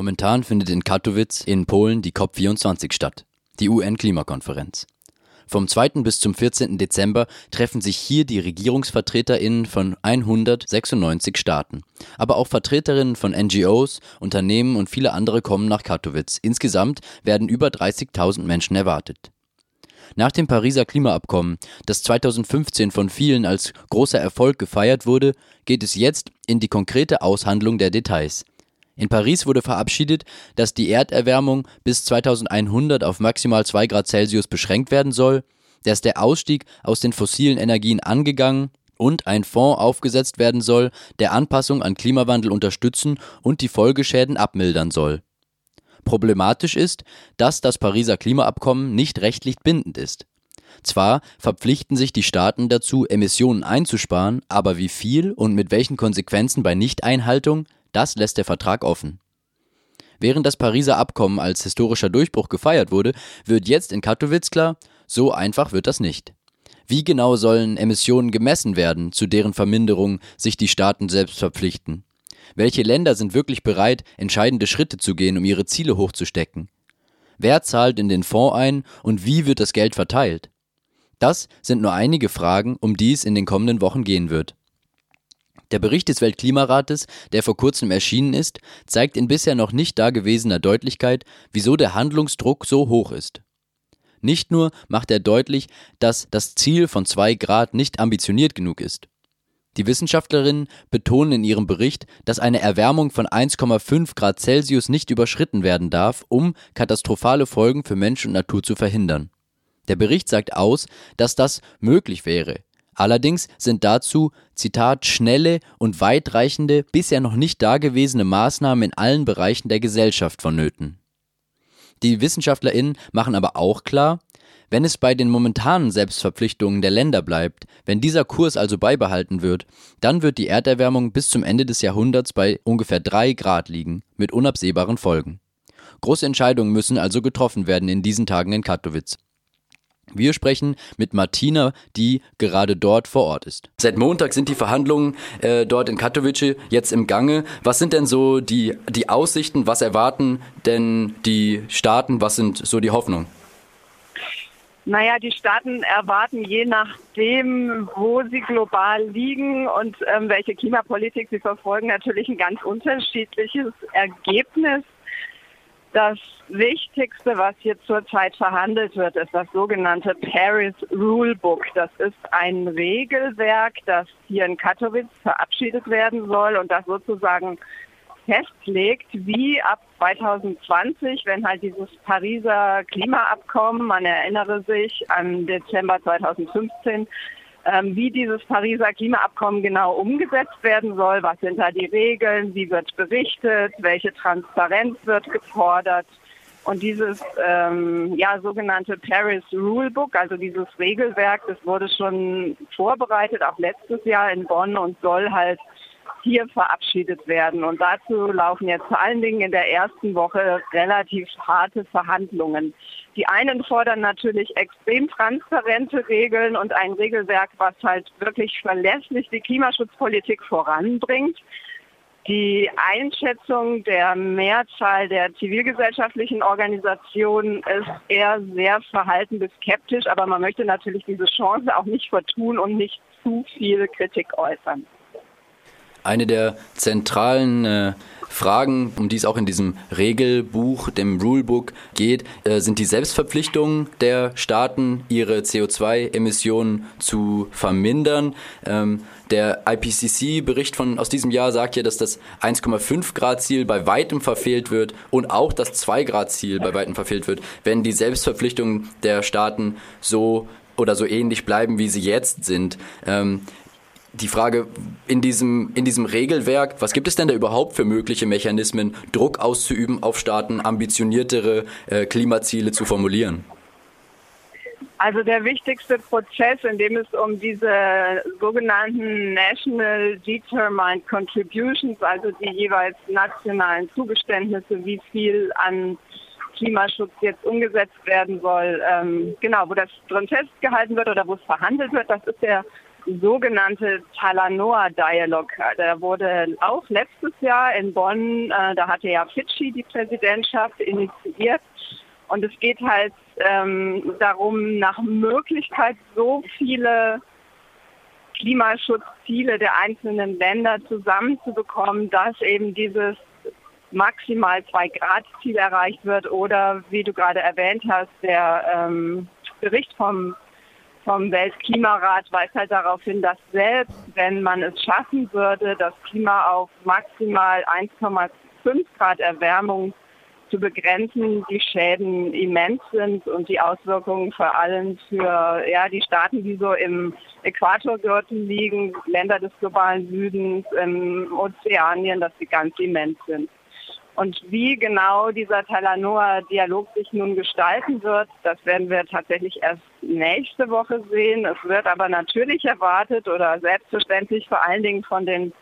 Momentan findet in Katowice in Polen die COP24 statt, die UN-Klimakonferenz. Vom 2. bis zum 14. Dezember treffen sich hier die RegierungsvertreterInnen von 196 Staaten. Aber auch Vertreterinnen von NGOs, Unternehmen und viele andere kommen nach Katowice. Insgesamt werden über 30.000 Menschen erwartet. Nach dem Pariser Klimaabkommen, das 2015 von vielen als großer Erfolg gefeiert wurde, geht es jetzt in die konkrete Aushandlung der Details. In Paris wurde verabschiedet, dass die Erderwärmung bis 2100 auf maximal 2 Grad Celsius beschränkt werden soll, dass der Ausstieg aus den fossilen Energien angegangen und ein Fonds aufgesetzt werden soll, der Anpassung an Klimawandel unterstützen und die Folgeschäden abmildern soll. Problematisch ist, dass das Pariser Klimaabkommen nicht rechtlich bindend ist. Zwar verpflichten sich die Staaten dazu, Emissionen einzusparen, aber wie viel und mit welchen Konsequenzen bei Nichteinhaltung das lässt der Vertrag offen. Während das Pariser Abkommen als historischer Durchbruch gefeiert wurde, wird jetzt in Katowice klar, so einfach wird das nicht. Wie genau sollen Emissionen gemessen werden, zu deren Verminderung sich die Staaten selbst verpflichten? Welche Länder sind wirklich bereit, entscheidende Schritte zu gehen, um ihre Ziele hochzustecken? Wer zahlt in den Fonds ein und wie wird das Geld verteilt? Das sind nur einige Fragen, um die es in den kommenden Wochen gehen wird. Der Bericht des Weltklimarates, der vor kurzem erschienen ist, zeigt in bisher noch nicht dagewesener Deutlichkeit, wieso der Handlungsdruck so hoch ist. Nicht nur macht er deutlich, dass das Ziel von zwei Grad nicht ambitioniert genug ist. Die Wissenschaftlerinnen betonen in ihrem Bericht, dass eine Erwärmung von 1,5 Grad Celsius nicht überschritten werden darf, um katastrophale Folgen für Mensch und Natur zu verhindern. Der Bericht sagt aus, dass das möglich wäre, Allerdings sind dazu, Zitat, schnelle und weitreichende, bisher noch nicht dagewesene Maßnahmen in allen Bereichen der Gesellschaft vonnöten. Die WissenschaftlerInnen machen aber auch klar, wenn es bei den momentanen Selbstverpflichtungen der Länder bleibt, wenn dieser Kurs also beibehalten wird, dann wird die Erderwärmung bis zum Ende des Jahrhunderts bei ungefähr drei Grad liegen, mit unabsehbaren Folgen. Große Entscheidungen müssen also getroffen werden in diesen Tagen in Katowice. Wir sprechen mit Martina, die gerade dort vor Ort ist. Seit Montag sind die Verhandlungen äh, dort in Katowice jetzt im Gange. Was sind denn so die, die Aussichten? Was erwarten denn die Staaten? Was sind so die Hoffnungen? Naja, die Staaten erwarten je nachdem, wo sie global liegen und ähm, welche Klimapolitik sie verfolgen, natürlich ein ganz unterschiedliches Ergebnis. Das Wichtigste, was hier zurzeit verhandelt wird, ist das sogenannte Paris Rulebook. Das ist ein Regelwerk, das hier in Katowice verabschiedet werden soll und das sozusagen festlegt, wie ab 2020, wenn halt dieses Pariser Klimaabkommen, man erinnere sich an Dezember 2015, ähm, wie dieses Pariser Klimaabkommen genau umgesetzt werden soll, was sind da die Regeln, wie wird berichtet, welche Transparenz wird gefordert. Und dieses ähm, ja, sogenannte Paris Rulebook, also dieses Regelwerk, das wurde schon vorbereitet, auch letztes Jahr in Bonn und soll halt hier verabschiedet werden. Und dazu laufen jetzt vor allen Dingen in der ersten Woche relativ harte Verhandlungen. Die einen fordern natürlich extrem transparente Regeln und ein Regelwerk, was halt wirklich verlässlich die Klimaschutzpolitik voranbringt. Die Einschätzung der Mehrzahl der zivilgesellschaftlichen Organisationen ist eher sehr verhalten bis skeptisch, aber man möchte natürlich diese Chance auch nicht vertun und nicht zu viel Kritik äußern. Eine der zentralen äh, Fragen, um die es auch in diesem Regelbuch, dem Rulebook geht, äh, sind die Selbstverpflichtungen der Staaten, ihre CO2-Emissionen zu vermindern. Ähm, der IPCC-Bericht von aus diesem Jahr sagt ja, dass das 1,5 Grad-Ziel bei weitem verfehlt wird und auch das 2 Grad-Ziel bei weitem verfehlt wird, wenn die Selbstverpflichtungen der Staaten so oder so ähnlich bleiben, wie sie jetzt sind. Ähm, die Frage in diesem, in diesem Regelwerk, was gibt es denn da überhaupt für mögliche Mechanismen, Druck auszuüben auf Staaten, ambitioniertere äh, Klimaziele zu formulieren? Also der wichtigste Prozess, in dem es um diese sogenannten National Determined Contributions, also die jeweils nationalen Zugeständnisse, wie viel an Klimaschutz jetzt umgesetzt werden soll, ähm, genau, wo das drin festgehalten wird oder wo es verhandelt wird, das ist der sogenannte Talanoa-Dialog. Der wurde auch letztes Jahr in Bonn, äh, da hatte ja Fidschi die Präsidentschaft initiiert. Und es geht halt ähm, darum, nach Möglichkeit so viele Klimaschutzziele der einzelnen Länder zusammenzubekommen, dass eben dieses maximal zwei Grad Ziel erreicht wird oder wie du gerade erwähnt hast, der ähm, Bericht vom vom Weltklimarat weist halt darauf hin, dass selbst wenn man es schaffen würde, das Klima auf maximal 1,5 Grad Erwärmung zu begrenzen, die Schäden immens sind und die Auswirkungen vor allem für ja, die Staaten, die so im Äquatorgürtel liegen, Länder des globalen Südens, im Ozeanien, dass sie ganz immens sind. Und wie genau dieser Talanoa-Dialog sich nun gestalten wird, das werden wir tatsächlich erst nächste Woche sehen. Es wird aber natürlich erwartet oder selbstverständlich vor allen Dingen von den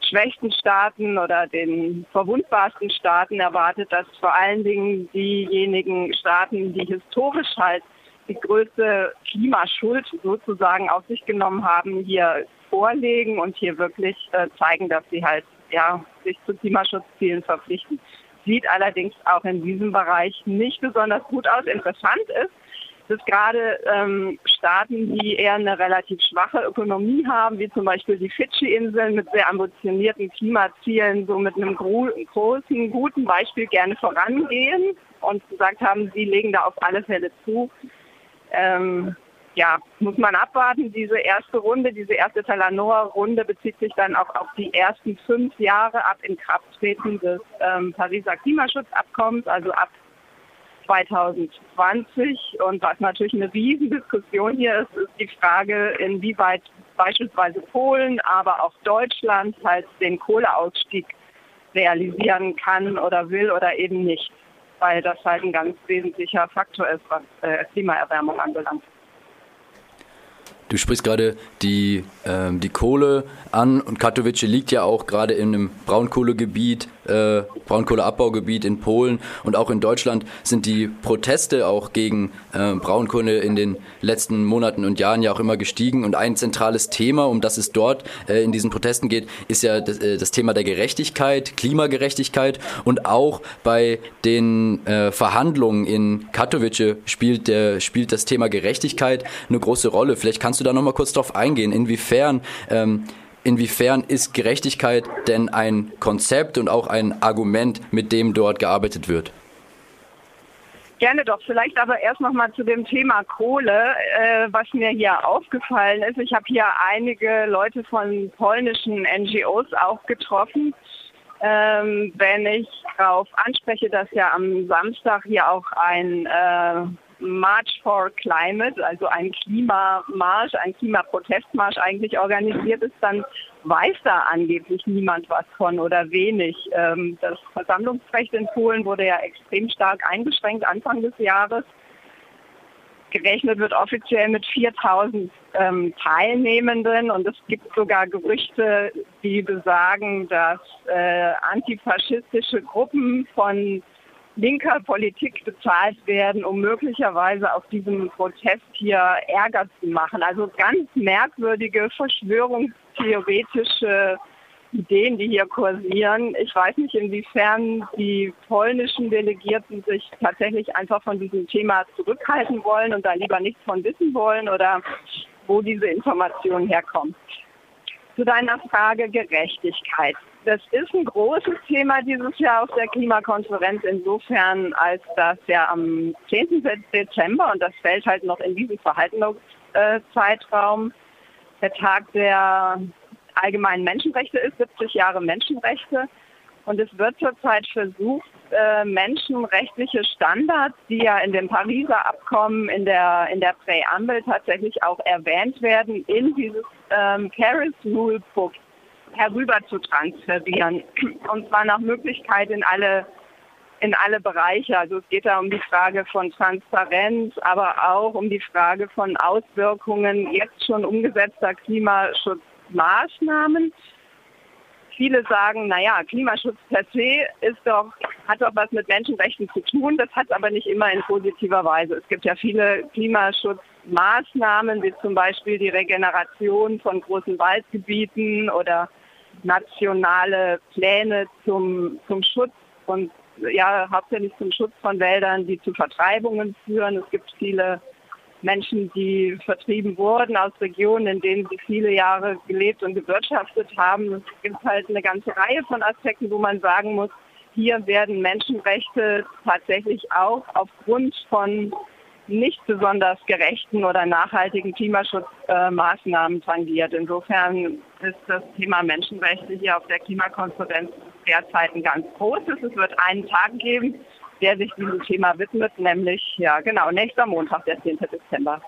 schwächsten Staaten oder den verwundbarsten Staaten erwartet, dass vor allen Dingen diejenigen Staaten, die historisch halt die größte Klimaschuld sozusagen auf sich genommen haben, hier vorlegen und hier wirklich äh, zeigen, dass sie halt ja, sich zu Klimaschutzzielen verpflichten. Sieht allerdings auch in diesem Bereich nicht besonders gut aus. Interessant ist, dass gerade ähm, Staaten, die eher eine relativ schwache Ökonomie haben, wie zum Beispiel die Fidschi-Inseln mit sehr ambitionierten Klimazielen, so mit einem großen, guten Beispiel gerne vorangehen und gesagt haben, sie legen da auf alle Fälle zu. Ähm, ja, muss man abwarten. Diese erste Runde, diese erste Talanoa-Runde bezieht sich dann auch auf die ersten fünf Jahre ab Inkrafttreten des ähm, Pariser Klimaschutzabkommens, also ab 2020. Und was natürlich eine Riesendiskussion hier ist, ist die Frage, inwieweit beispielsweise Polen, aber auch Deutschland halt den Kohleausstieg realisieren kann oder will oder eben nicht, weil das halt ein ganz wesentlicher Faktor ist, was äh, Klimaerwärmung anbelangt. Du sprichst gerade die, ähm, die Kohle an und Katowice liegt ja auch gerade in einem Braunkohlegebiet, äh, Braunkohleabbaugebiet in Polen und auch in Deutschland sind die Proteste auch gegen äh, Braunkohle in den letzten Monaten und Jahren ja auch immer gestiegen und ein zentrales Thema, um das es dort äh, in diesen Protesten geht, ist ja das, äh, das, Thema der Gerechtigkeit, Klimagerechtigkeit und auch bei den äh, Verhandlungen in Katowice spielt, der, spielt das Thema Gerechtigkeit eine große Rolle. Vielleicht kannst du da nochmal kurz drauf eingehen, inwiefern, ähm, inwiefern ist Gerechtigkeit denn ein Konzept und auch ein Argument, mit dem dort gearbeitet wird? Gerne doch. Vielleicht aber erst noch mal zu dem Thema Kohle, äh, was mir hier aufgefallen ist. Ich habe hier einige Leute von polnischen NGOs auch getroffen. Ähm, wenn ich darauf anspreche, dass ja am Samstag hier auch ein äh, March for Climate, also ein Klimamarsch, ein Klimaprotestmarsch eigentlich organisiert ist, dann weiß da angeblich niemand was von oder wenig. Ähm, das Versammlungsrecht in Polen wurde ja extrem stark eingeschränkt Anfang des Jahres. Gerechnet wird offiziell mit 4000 ähm, Teilnehmenden und es gibt sogar Gerüchte, die besagen, dass äh, antifaschistische Gruppen von linker Politik bezahlt werden, um möglicherweise auf diesem Protest hier Ärger zu machen. Also ganz merkwürdige verschwörungstheoretische Ideen, die hier kursieren. Ich weiß nicht, inwiefern die polnischen Delegierten sich tatsächlich einfach von diesem Thema zurückhalten wollen und da lieber nichts von wissen wollen oder wo diese Information herkommt. Zu deiner Frage Gerechtigkeit. Das ist ein großes Thema dieses Jahr auf der Klimakonferenz insofern, als das ja am 10. Dezember, und das fällt halt noch in diesen Verhaltenszeitraum, der Tag der allgemeinen Menschenrechte ist, 70 Jahre Menschenrechte. Und es wird zurzeit versucht, äh, menschenrechtliche Standards, die ja in dem Pariser Abkommen in der, in der Präambel tatsächlich auch erwähnt werden, in dieses ähm, Paris Rule Book herüber zu transferieren. Und zwar nach Möglichkeit in alle, in alle Bereiche. Also es geht da um die Frage von Transparenz, aber auch um die Frage von Auswirkungen jetzt schon umgesetzter Klimaschutzmaßnahmen. Viele sagen, naja, Klimaschutz per se ist doch, hat doch was mit Menschenrechten zu tun. Das hat aber nicht immer in positiver Weise. Es gibt ja viele Klimaschutz Maßnahmen wie zum Beispiel die Regeneration von großen Waldgebieten oder nationale Pläne zum, zum Schutz und ja, hauptsächlich zum Schutz von Wäldern, die zu Vertreibungen führen. Es gibt viele Menschen, die vertrieben wurden aus Regionen, in denen sie viele Jahre gelebt und gewirtschaftet haben. Es gibt halt eine ganze Reihe von Aspekten, wo man sagen muss, hier werden Menschenrechte tatsächlich auch aufgrund von nicht besonders gerechten oder nachhaltigen Klimaschutzmaßnahmen tangiert. Insofern ist das Thema Menschenrechte hier auf der Klimakonferenz derzeit ein ganz großes. Es wird einen Tag geben, der sich diesem Thema widmet, nämlich, ja genau, nächster Montag, der 10. Dezember.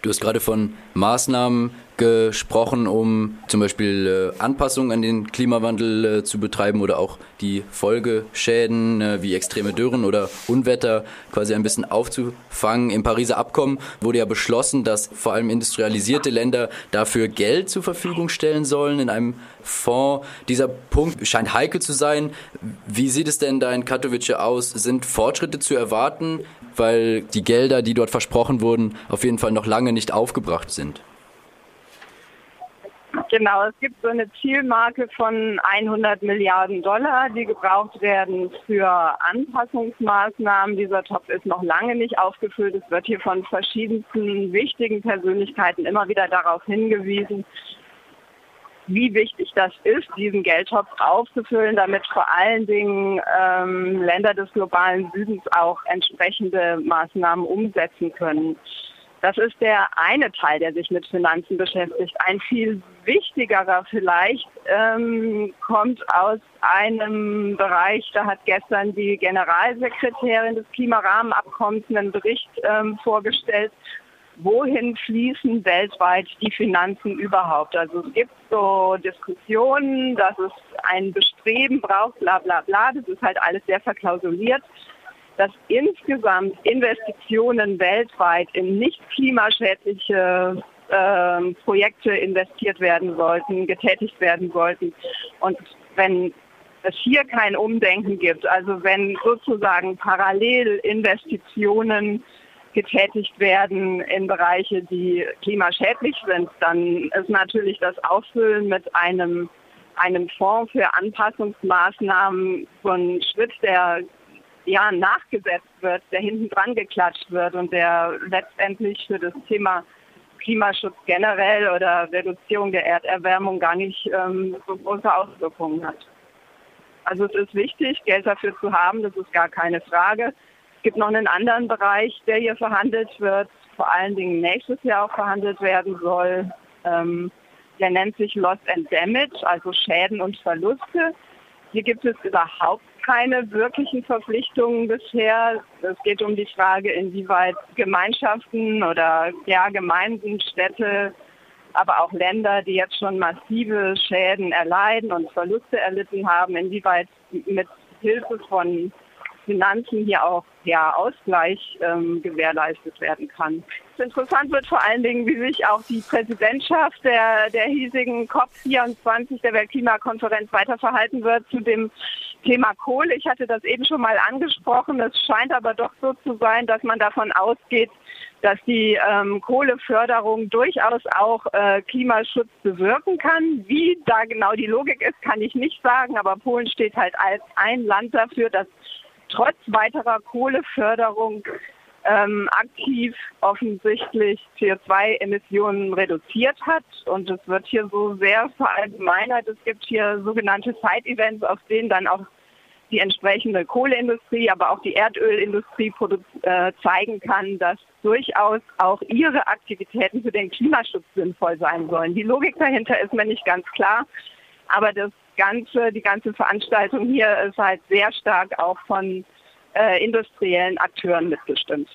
Du hast gerade von Maßnahmen gesprochen, um zum Beispiel äh, Anpassungen an den Klimawandel äh, zu betreiben oder auch die Folgeschäden äh, wie extreme Dürren oder Unwetter quasi ein bisschen aufzufangen. Im Pariser Abkommen wurde ja beschlossen, dass vor allem industrialisierte Länder dafür Geld zur Verfügung stellen sollen in einem Fonds. Dieser Punkt scheint heikel zu sein. Wie sieht es denn da in Katowice aus? Sind Fortschritte zu erwarten, weil die Gelder, die dort versprochen wurden, auf jeden Fall noch lange nicht aufgebracht sind? Genau, es gibt so eine Zielmarke von 100 Milliarden Dollar, die gebraucht werden für Anpassungsmaßnahmen. Dieser Topf ist noch lange nicht aufgefüllt. Es wird hier von verschiedensten wichtigen Persönlichkeiten immer wieder darauf hingewiesen, wie wichtig das ist, diesen Geldtopf aufzufüllen, damit vor allen Dingen ähm, Länder des globalen Südens auch entsprechende Maßnahmen umsetzen können. Das ist der eine Teil, der sich mit Finanzen beschäftigt. Ein viel wichtigerer vielleicht ähm, kommt aus einem Bereich, da hat gestern die Generalsekretärin des Klimarahmenabkommens einen Bericht ähm, vorgestellt, wohin fließen weltweit die Finanzen überhaupt. Also es gibt so Diskussionen, dass es ein Bestreben braucht, bla bla bla, das ist halt alles sehr verklausuliert dass insgesamt Investitionen weltweit in nicht klimaschädliche äh, Projekte investiert werden sollten, getätigt werden sollten. Und wenn es hier kein Umdenken gibt, also wenn sozusagen parallel Investitionen getätigt werden in Bereiche, die klimaschädlich sind, dann ist natürlich das Auffüllen mit einem einem Fonds für Anpassungsmaßnahmen so ein Schritt, der ja, nachgesetzt wird, der hinten dran geklatscht wird und der letztendlich für das Thema Klimaschutz generell oder Reduzierung der Erderwärmung gar nicht ähm, so große Auswirkungen hat. Also es ist wichtig, Geld dafür zu haben, das ist gar keine Frage. Es gibt noch einen anderen Bereich, der hier verhandelt wird, vor allen Dingen nächstes Jahr auch verhandelt werden soll. Ähm, der nennt sich Loss and Damage, also Schäden und Verluste. Hier gibt es überhaupt keine wirklichen Verpflichtungen bisher. Es geht um die Frage, inwieweit Gemeinschaften oder ja, Gemeinden, Städte, aber auch Länder, die jetzt schon massive Schäden erleiden und Verluste erlitten haben, inwieweit mit Hilfe von Finanzen hier auch ja, Ausgleich ähm, gewährleistet werden kann. Interessant wird vor allen Dingen, wie sich auch die Präsidentschaft der, der hiesigen COP24 der Weltklimakonferenz weiter verhalten wird zu dem Thema Kohle. Ich hatte das eben schon mal angesprochen. Es scheint aber doch so zu sein, dass man davon ausgeht, dass die ähm, Kohleförderung durchaus auch äh, Klimaschutz bewirken kann. Wie da genau die Logik ist, kann ich nicht sagen, aber Polen steht halt als ein Land dafür, das trotz weiterer Kohleförderung ähm, aktiv offensichtlich CO2-Emissionen reduziert hat. Und es wird hier so sehr verallgemeinert. Es gibt hier sogenannte Side-Events, auf denen dann auch die entsprechende Kohleindustrie, aber auch die Erdölindustrie äh, zeigen kann, dass durchaus auch ihre Aktivitäten für den Klimaschutz sinnvoll sein sollen. Die Logik dahinter ist mir nicht ganz klar, aber das ganze, die ganze Veranstaltung hier ist halt sehr stark auch von äh, industriellen Akteuren mitbestimmt.